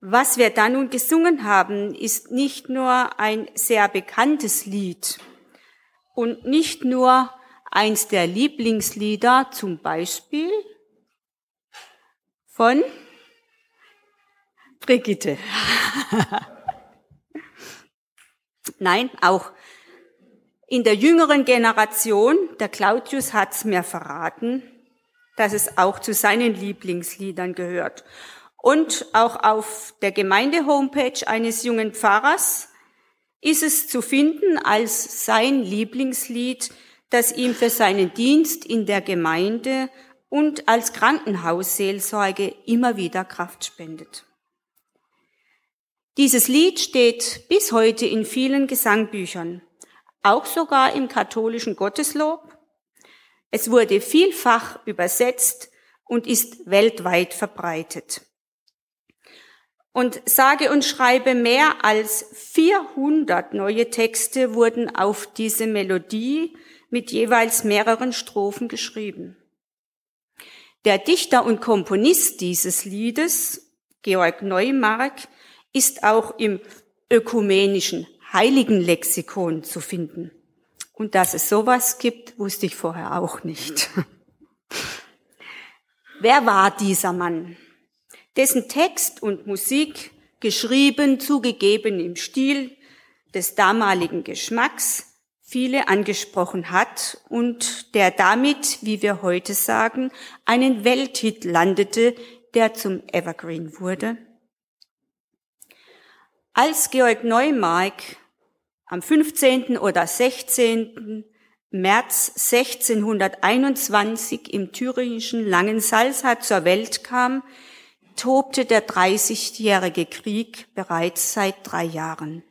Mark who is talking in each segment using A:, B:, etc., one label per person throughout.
A: Was wir da nun gesungen haben, ist nicht nur ein sehr bekanntes Lied und nicht nur eins der Lieblingslieder, zum Beispiel von Brigitte. Nein, auch in der jüngeren Generation, der Claudius hat's mir verraten, dass es auch zu seinen Lieblingsliedern gehört. Und auch auf der Gemeinde-Homepage eines jungen Pfarrers ist es zu finden als sein Lieblingslied, das ihm für seinen Dienst in der Gemeinde und als Krankenhausseelsorge immer wieder Kraft spendet. Dieses Lied steht bis heute in vielen Gesangbüchern, auch sogar im katholischen Gotteslob. Es wurde vielfach übersetzt und ist weltweit verbreitet. Und sage und schreibe mehr als 400 neue Texte wurden auf diese Melodie mit jeweils mehreren Strophen geschrieben. Der Dichter und Komponist dieses Liedes, Georg Neumark, ist auch im ökumenischen Heiligenlexikon zu finden. Und dass es sowas gibt, wusste ich vorher auch nicht. Wer war dieser Mann? Dessen Text und Musik, geschrieben, zugegeben im Stil des damaligen Geschmacks, viele angesprochen hat und der damit, wie wir heute sagen, einen Welthit landete, der zum Evergreen wurde? Als Georg Neumark am 15. oder 16. März 1621 im thüringischen Langensalza zur Welt kam, tobte der Dreißigjährige Krieg bereits seit drei Jahren.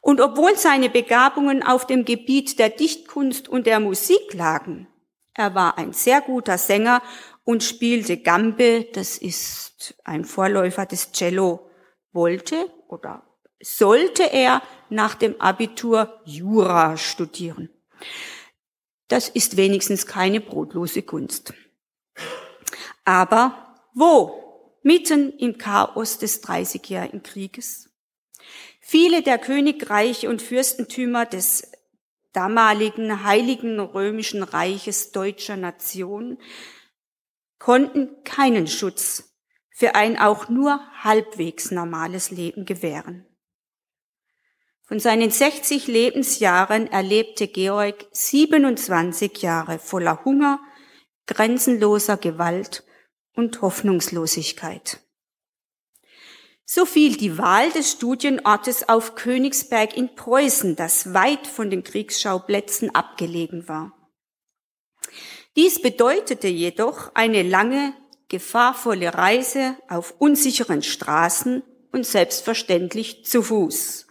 A: Und obwohl seine Begabungen auf dem Gebiet der Dichtkunst und der Musik lagen, er war ein sehr guter Sänger und spielte Gambe, das ist ein Vorläufer des Cello, wollte oder sollte er nach dem Abitur Jura studieren. Das ist wenigstens keine brotlose Kunst. Aber wo? Mitten im Chaos des Dreißigjährigen Krieges. Viele der Königreiche und Fürstentümer des damaligen Heiligen Römischen Reiches deutscher Nation konnten keinen Schutz für ein auch nur halbwegs normales Leben gewähren. Von seinen 60 Lebensjahren erlebte Georg 27 Jahre voller Hunger, grenzenloser Gewalt und Hoffnungslosigkeit. So fiel die Wahl des Studienortes auf Königsberg in Preußen, das weit von den Kriegsschauplätzen abgelegen war. Dies bedeutete jedoch eine lange gefahrvolle Reise auf unsicheren Straßen und selbstverständlich zu Fuß,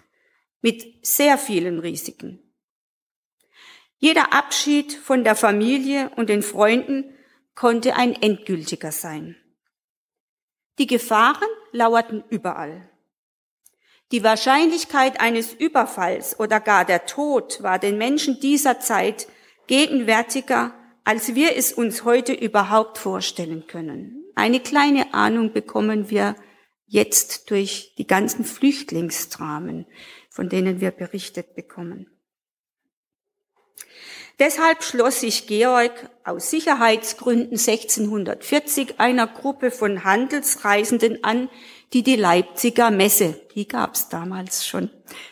A: mit sehr vielen Risiken. Jeder Abschied von der Familie und den Freunden konnte ein endgültiger sein. Die Gefahren lauerten überall. Die Wahrscheinlichkeit eines Überfalls oder gar der Tod war den Menschen dieser Zeit gegenwärtiger als wir es uns heute überhaupt vorstellen können. Eine kleine Ahnung bekommen wir jetzt durch die ganzen Flüchtlingsdramen, von denen wir berichtet bekommen. Deshalb schloss sich Georg aus Sicherheitsgründen 1640 einer Gruppe von Handelsreisenden an, die die Leipziger Messe, die gab's damals schon,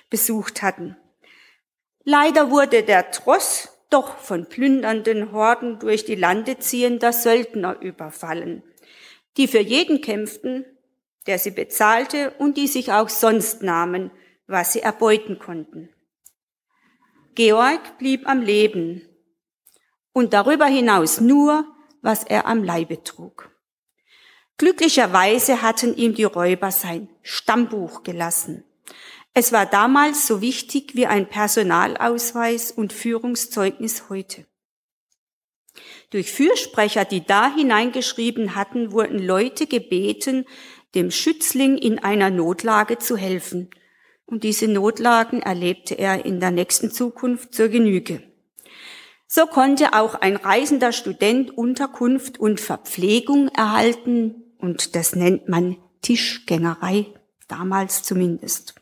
A: besucht hatten. Leider wurde der Tross doch von plündernden Horden durch die Lande ziehender Söldner überfallen, die für jeden kämpften, der sie bezahlte und die sich auch sonst nahmen, was sie erbeuten konnten. Georg blieb am Leben und darüber hinaus nur, was er am Leibe trug. Glücklicherweise hatten ihm die Räuber sein Stammbuch gelassen. Es war damals so wichtig wie ein Personalausweis und Führungszeugnis heute. Durch Fürsprecher, die da hineingeschrieben hatten, wurden Leute gebeten, dem Schützling in einer Notlage zu helfen. Und diese Notlagen erlebte er in der nächsten Zukunft zur Genüge. So konnte auch ein reisender Student Unterkunft und Verpflegung erhalten, und das nennt man Tischgängerei, damals zumindest.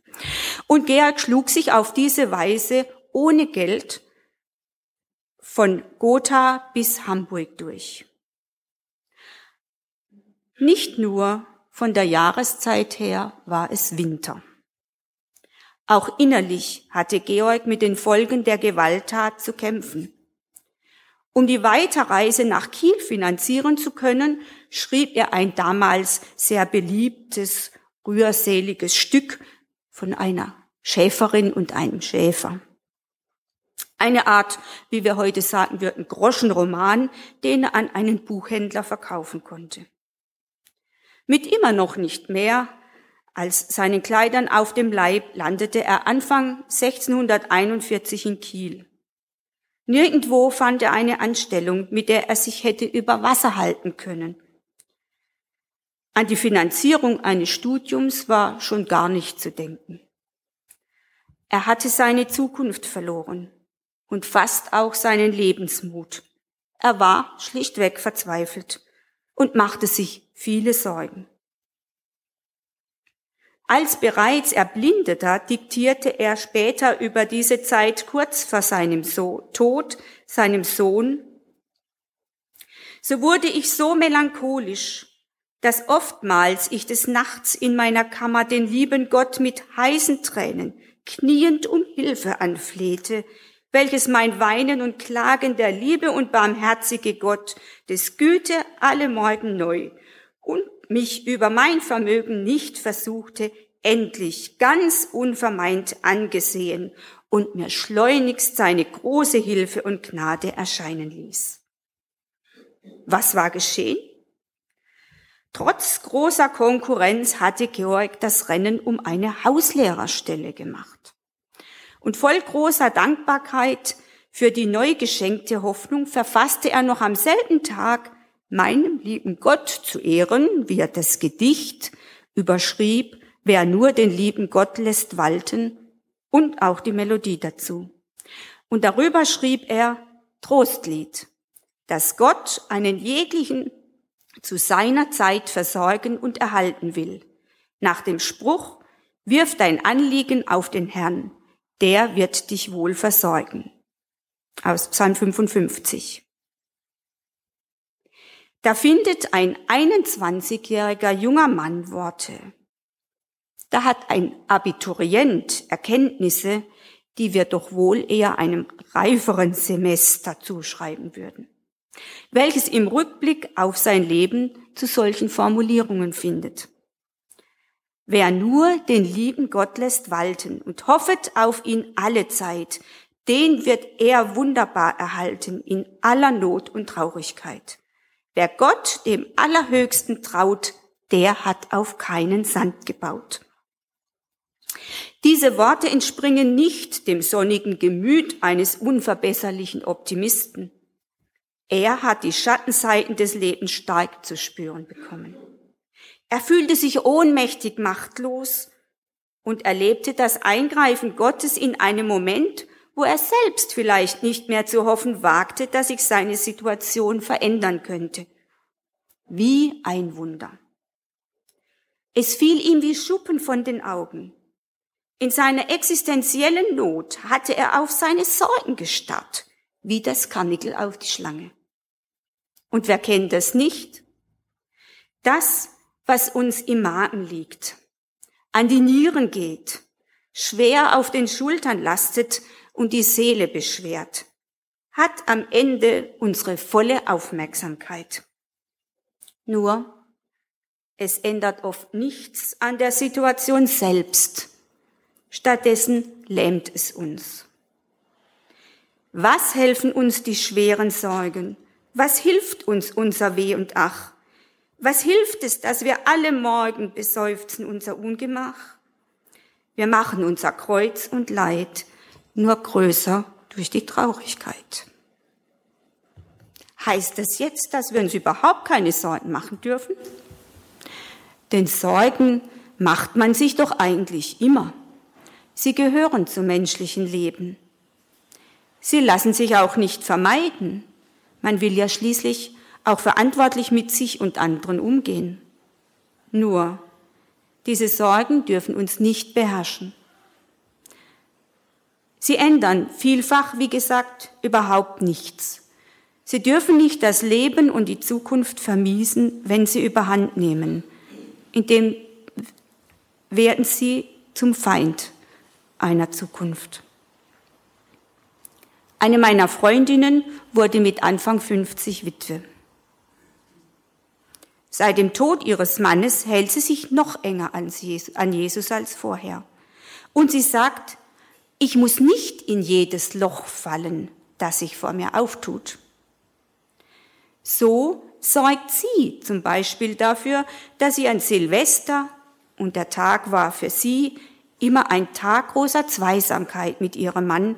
A: Und Georg schlug sich auf diese Weise ohne Geld von Gotha bis Hamburg durch. Nicht nur von der Jahreszeit her war es Winter. Auch innerlich hatte Georg mit den Folgen der Gewalttat zu kämpfen. Um die Weiterreise nach Kiel finanzieren zu können, schrieb er ein damals sehr beliebtes, rührseliges Stück von einer Schäferin und einem Schäfer. Eine Art, wie wir heute sagen würden, Groschenroman, den er an einen Buchhändler verkaufen konnte. Mit immer noch nicht mehr als seinen Kleidern auf dem Leib landete er Anfang 1641 in Kiel. Nirgendwo fand er eine Anstellung, mit der er sich hätte über Wasser halten können. An die Finanzierung eines Studiums war schon gar nicht zu denken. Er hatte seine Zukunft verloren und fast auch seinen Lebensmut. Er war schlichtweg verzweifelt und machte sich viele Sorgen. Als bereits Erblindeter diktierte er später über diese Zeit kurz vor seinem so Tod seinem Sohn, so wurde ich so melancholisch, dass oftmals ich des Nachts in meiner Kammer den lieben Gott mit heißen Tränen kniend um Hilfe anflehte, welches mein Weinen und Klagen der liebe und barmherzige Gott des Güte alle Morgen neu und mich über mein Vermögen nicht versuchte, endlich ganz unvermeint angesehen und mir schleunigst seine große Hilfe und Gnade erscheinen ließ. Was war geschehen? Trotz großer Konkurrenz hatte Georg das Rennen um eine Hauslehrerstelle gemacht. Und voll großer Dankbarkeit für die neu geschenkte Hoffnung verfasste er noch am selben Tag meinem lieben Gott zu Ehren, wie er das Gedicht überschrieb, wer nur den lieben Gott lässt walten und auch die Melodie dazu. Und darüber schrieb er Trostlied, dass Gott einen jeglichen zu seiner Zeit versorgen und erhalten will. Nach dem Spruch, wirf dein Anliegen auf den Herrn, der wird dich wohl versorgen. Aus Psalm 55. Da findet ein 21-jähriger junger Mann Worte. Da hat ein Abiturient Erkenntnisse, die wir doch wohl eher einem reiferen Semester zuschreiben würden welches im Rückblick auf sein Leben zu solchen Formulierungen findet. Wer nur den lieben Gott lässt walten und hoffet auf ihn alle Zeit, den wird er wunderbar erhalten in aller Not und Traurigkeit. Wer Gott, dem Allerhöchsten, traut, der hat auf keinen Sand gebaut. Diese Worte entspringen nicht dem sonnigen Gemüt eines unverbesserlichen Optimisten. Er hat die Schattenseiten des Lebens stark zu spüren bekommen. Er fühlte sich ohnmächtig machtlos und erlebte das Eingreifen Gottes in einem Moment, wo er selbst vielleicht nicht mehr zu hoffen wagte, dass sich seine Situation verändern könnte. Wie ein Wunder. Es fiel ihm wie Schuppen von den Augen. In seiner existenziellen Not hatte er auf seine Sorgen gestarrt, wie das Karnickel auf die Schlange. Und wer kennt das nicht? Das, was uns im Magen liegt, an die Nieren geht, schwer auf den Schultern lastet und die Seele beschwert, hat am Ende unsere volle Aufmerksamkeit. Nur, es ändert oft nichts an der Situation selbst. Stattdessen lähmt es uns. Was helfen uns die schweren Sorgen, was hilft uns unser Weh und Ach? Was hilft es, dass wir alle Morgen beseufzen unser Ungemach? Wir machen unser Kreuz und Leid nur größer durch die Traurigkeit. Heißt das jetzt, dass wir uns überhaupt keine Sorgen machen dürfen? Denn Sorgen macht man sich doch eigentlich immer. Sie gehören zum menschlichen Leben. Sie lassen sich auch nicht vermeiden. Man will ja schließlich auch verantwortlich mit sich und anderen umgehen. Nur, Diese Sorgen dürfen uns nicht beherrschen. Sie ändern vielfach, wie gesagt, überhaupt nichts. Sie dürfen nicht das Leben und die Zukunft vermiesen, wenn sie überhand nehmen. Indem werden sie zum Feind einer Zukunft. Eine meiner Freundinnen wurde mit Anfang 50 Witwe. Seit dem Tod ihres Mannes hält sie sich noch enger an Jesus als vorher. Und sie sagt, ich muss nicht in jedes Loch fallen, das sich vor mir auftut. So sorgt sie zum Beispiel dafür, dass sie an Silvester, und der Tag war für sie immer ein Tag großer Zweisamkeit mit ihrem Mann,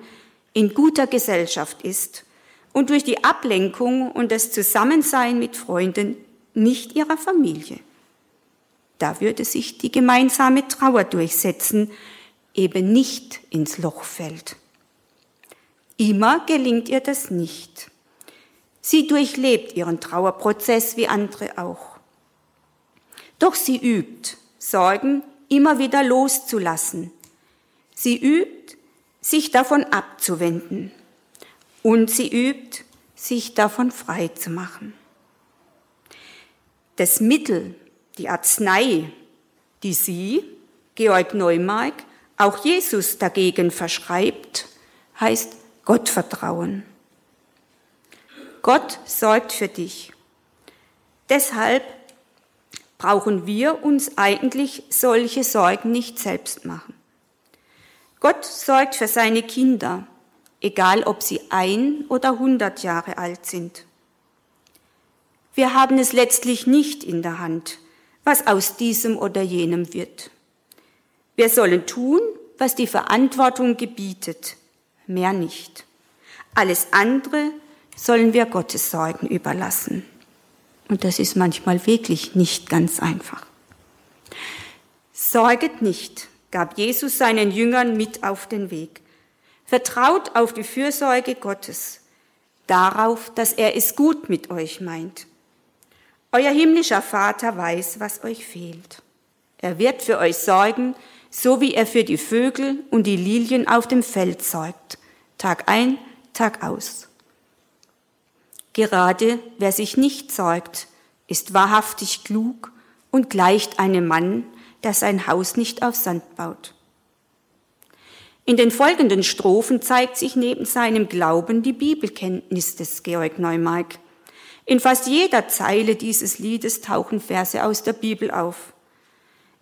A: in guter Gesellschaft ist und durch die Ablenkung und das Zusammensein mit Freunden nicht ihrer Familie. Da würde sich die gemeinsame Trauer durchsetzen, eben nicht ins Loch fällt. Immer gelingt ihr das nicht. Sie durchlebt ihren Trauerprozess wie andere auch. Doch sie übt, Sorgen immer wieder loszulassen. Sie übt, sich davon abzuwenden. Und sie übt, sich davon frei zu machen das Mittel, die Arznei, die sie, Georg Neumark, auch Jesus dagegen verschreibt, heißt Gottvertrauen. Gott sorgt für dich. Deshalb brauchen wir uns eigentlich solche Sorgen nicht selbst machen. Gott sorgt für seine Kinder, egal ob sie ein oder hundert Jahre alt sind. Wir haben es letztlich nicht in der Hand, was aus diesem oder jenem wird. Wir sollen tun, was die Verantwortung gebietet, mehr nicht. Alles andere sollen wir Gottes Sorgen überlassen. Und das ist manchmal wirklich nicht ganz einfach. Sorget nicht, gab Jesus seinen Jüngern mit auf den Weg. Vertraut auf die Fürsorge Gottes, darauf, dass er es gut mit euch meint. Euer himmlischer Vater weiß, was euch fehlt. Er wird für euch sorgen, so wie er für die Vögel und die Lilien auf dem Feld sorgt, Tag ein, Tag aus. Gerade wer sich nicht sorgt, ist wahrhaftig klug und gleicht einem Mann, der sein Haus nicht auf Sand baut. In den folgenden Strophen zeigt sich neben seinem Glauben die Bibelkenntnis des Georg Neumark. In fast jeder Zeile dieses Liedes tauchen Verse aus der Bibel auf.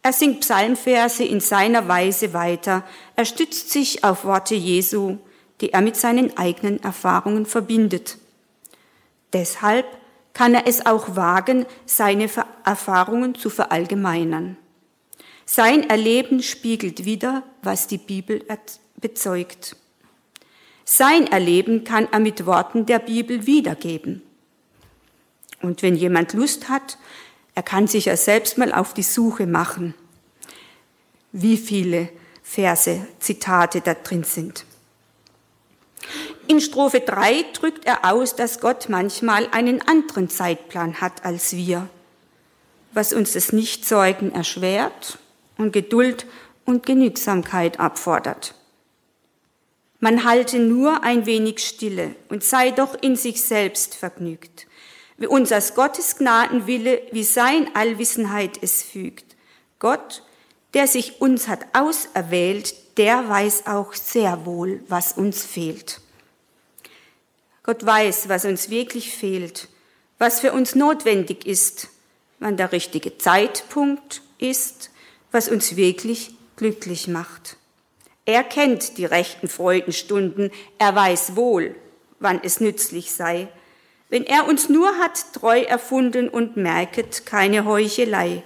A: Er singt Psalmverse in seiner Weise weiter. Er stützt sich auf Worte Jesu, die er mit seinen eigenen Erfahrungen verbindet. Deshalb kann er es auch wagen, seine Erfahrungen zu verallgemeinern. Sein Erleben spiegelt wieder, was die Bibel bezeugt. Sein Erleben kann er mit Worten der Bibel wiedergeben. Und wenn jemand Lust hat, er kann sich ja selbst mal auf die Suche machen, wie viele Verse, Zitate da drin sind. In Strophe 3 drückt er aus, dass Gott manchmal einen anderen Zeitplan hat als wir, was uns das Nichtzeugen erschwert und Geduld und Genügsamkeit abfordert. Man halte nur ein wenig Stille und sei doch in sich selbst vergnügt wie unsers Gottes Gnadenwille, wie sein Allwissenheit es fügt. Gott, der sich uns hat auserwählt, der weiß auch sehr wohl, was uns fehlt. Gott weiß, was uns wirklich fehlt, was für uns notwendig ist, wann der richtige Zeitpunkt ist, was uns wirklich glücklich macht. Er kennt die rechten Freudenstunden, er weiß wohl, wann es nützlich sei, wenn er uns nur hat treu erfunden und merket keine Heuchelei,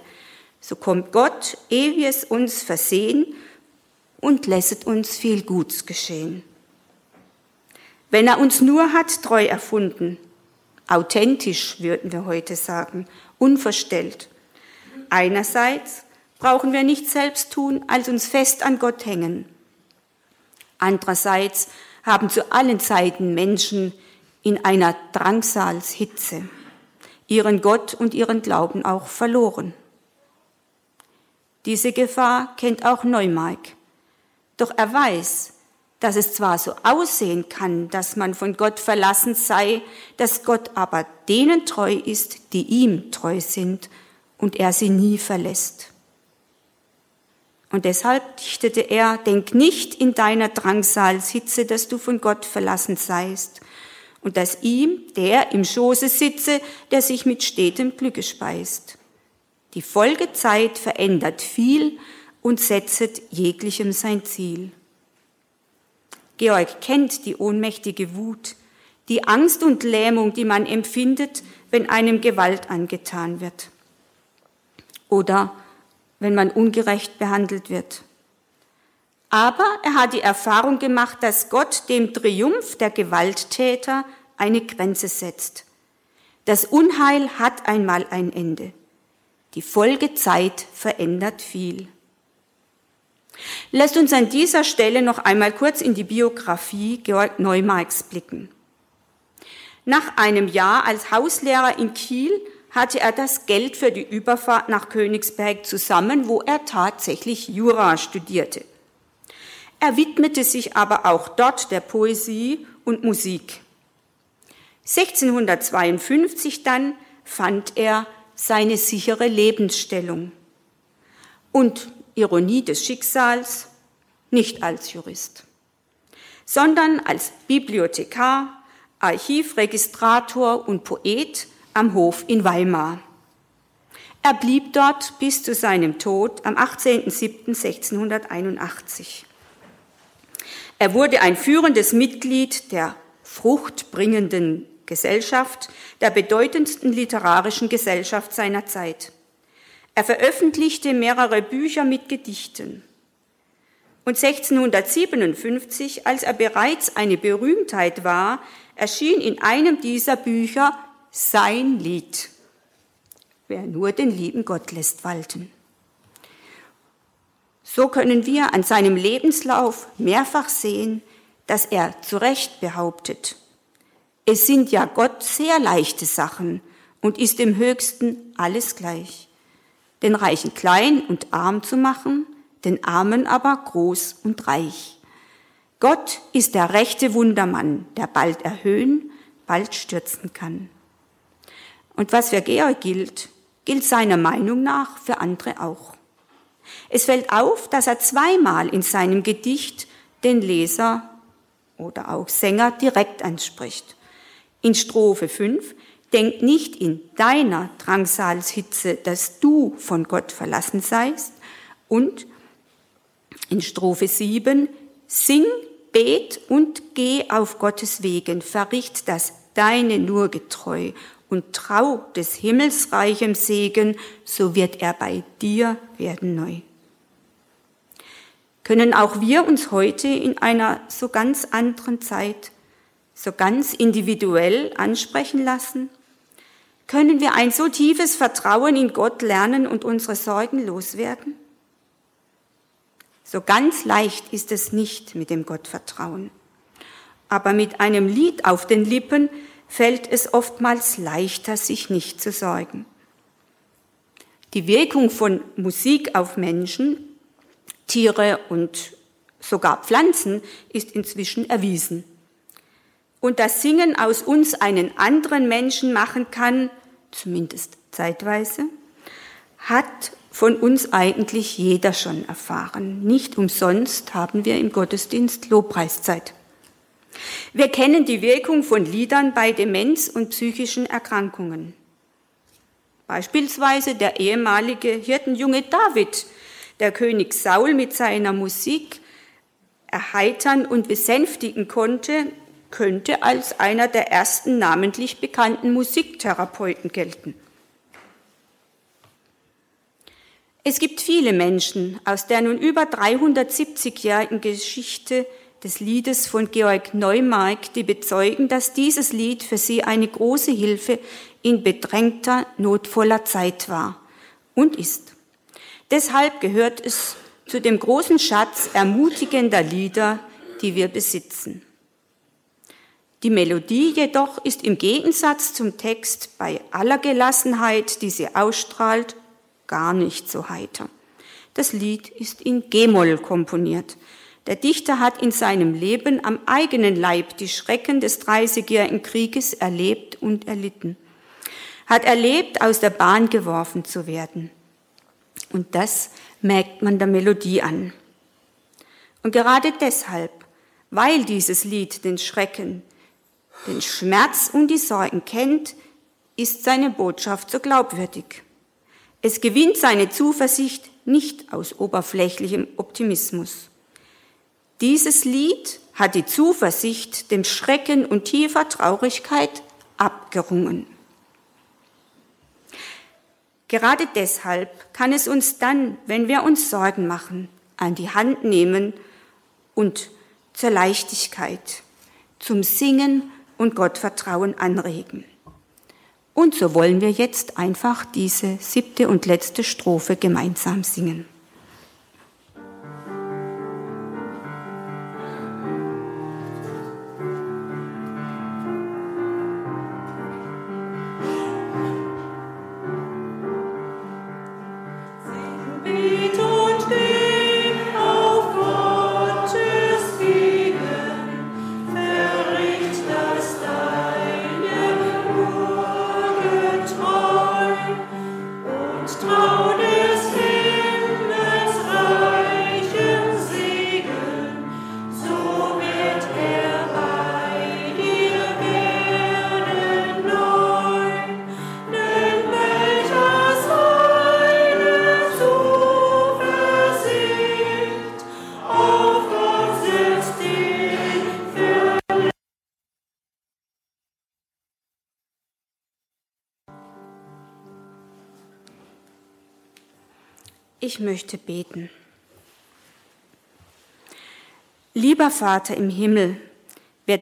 A: so kommt Gott, ehe wir es uns versehen, und lässet uns viel Guts geschehen. Wenn er uns nur hat treu erfunden, authentisch würden wir heute sagen, unverstellt. Einerseits brauchen wir nichts selbst tun, als uns fest an Gott hängen. Andererseits haben zu allen Zeiten Menschen, in einer Drangsalshitze ihren Gott und ihren Glauben auch verloren. Diese Gefahr kennt auch Neumark. Doch er weiß, dass es zwar so aussehen kann, dass man von Gott verlassen sei, dass Gott aber denen treu ist, die ihm treu sind und er sie nie verlässt. Und deshalb dichtete er, denk nicht in deiner Drangsalshitze, dass du von Gott verlassen seist und dass ihm, der im Schoße sitze, der sich mit stetem Glücke speist. Die Folgezeit verändert viel und setzet jeglichem sein Ziel. Georg kennt die ohnmächtige Wut, die Angst und Lähmung, die man empfindet, wenn einem Gewalt angetan wird oder wenn man ungerecht behandelt wird. Aber er hat die Erfahrung gemacht, dass Gott dem Triumph der Gewalttäter eine Grenze setzt. Das Unheil hat einmal ein Ende. Die Folgezeit verändert viel. Lasst uns an dieser Stelle noch einmal kurz in die Biografie Georg Neumarks blicken. Nach einem Jahr als Hauslehrer in Kiel hatte er das Geld für die Überfahrt nach Königsberg zusammen, wo er tatsächlich Jura studierte. Er widmete sich aber auch dort der Poesie und Musik. 1652 dann fand er seine sichere Lebensstellung. Und Ironie des Schicksals, nicht als Jurist, sondern als Bibliothekar, Archivregistrator und Poet am Hof in Weimar. Er blieb dort bis zu seinem Tod am 18.07.1681. Er wurde ein führendes Mitglied der fruchtbringenden Gesellschaft, der bedeutendsten literarischen Gesellschaft seiner Zeit. Er veröffentlichte mehrere Bücher mit Gedichten. Und 1657, als er bereits eine Berühmtheit war, erschien in einem dieser Bücher sein Lied. Wer nur den lieben Gott lässt walten. So können wir an seinem Lebenslauf mehrfach sehen, dass er zu Recht behauptet, es sind ja Gott sehr leichte Sachen und ist im höchsten alles gleich. Den Reichen klein und arm zu machen, den Armen aber groß und reich. Gott ist der rechte Wundermann, der bald erhöhen, bald stürzen kann. Und was für Georg gilt, gilt seiner Meinung nach für andere auch. Es fällt auf, dass er zweimal in seinem Gedicht den Leser oder auch Sänger direkt anspricht. In Strophe 5, denk nicht in deiner Drangsalshitze, dass du von Gott verlassen seist. Und in Strophe 7, sing, bet und geh auf Gottes Wegen, verricht das Deine nur getreu und trau des himmelsreichem Segen, so wird er bei dir werden neu. Können auch wir uns heute in einer so ganz anderen Zeit, so ganz individuell ansprechen lassen? Können wir ein so tiefes Vertrauen in Gott lernen und unsere Sorgen loswerden? So ganz leicht ist es nicht mit dem Gottvertrauen. Aber mit einem Lied auf den Lippen fällt es oftmals leichter, sich nicht zu sorgen. Die Wirkung von Musik auf Menschen, Tiere und sogar Pflanzen ist inzwischen erwiesen. Und das Singen aus uns einen anderen Menschen machen kann, zumindest zeitweise, hat von uns eigentlich jeder schon erfahren. Nicht umsonst haben wir im Gottesdienst Lobpreiszeit. Wir kennen die Wirkung von Liedern bei Demenz und psychischen Erkrankungen. Beispielsweise der ehemalige Hirtenjunge David, der König Saul mit seiner Musik erheitern und besänftigen konnte, könnte als einer der ersten namentlich bekannten Musiktherapeuten gelten. Es gibt viele Menschen aus der nun über 370-jährigen Geschichte des Liedes von Georg Neumark, die bezeugen, dass dieses Lied für sie eine große Hilfe in bedrängter, notvoller Zeit war und ist. Deshalb gehört es zu dem großen Schatz ermutigender Lieder, die wir besitzen. Die Melodie jedoch ist im Gegensatz zum Text bei aller Gelassenheit, die sie ausstrahlt, gar nicht so heiter. Das Lied ist in G-Moll komponiert. Der Dichter hat in seinem Leben am eigenen Leib die Schrecken des Dreißigjährigen Krieges erlebt und erlitten. Hat erlebt, aus der Bahn geworfen zu werden. Und das merkt man der Melodie an. Und gerade deshalb, weil dieses Lied den Schrecken, den Schmerz und die Sorgen kennt, ist seine Botschaft so glaubwürdig. Es gewinnt seine Zuversicht nicht aus oberflächlichem Optimismus. Dieses Lied hat die Zuversicht dem Schrecken und tiefer Traurigkeit abgerungen. Gerade deshalb kann es uns dann, wenn wir uns Sorgen machen, an die Hand nehmen und zur Leichtigkeit, zum Singen und Gottvertrauen anregen. Und so wollen wir jetzt einfach diese siebte und letzte Strophe gemeinsam singen. Möchte beten. Lieber Vater im Himmel,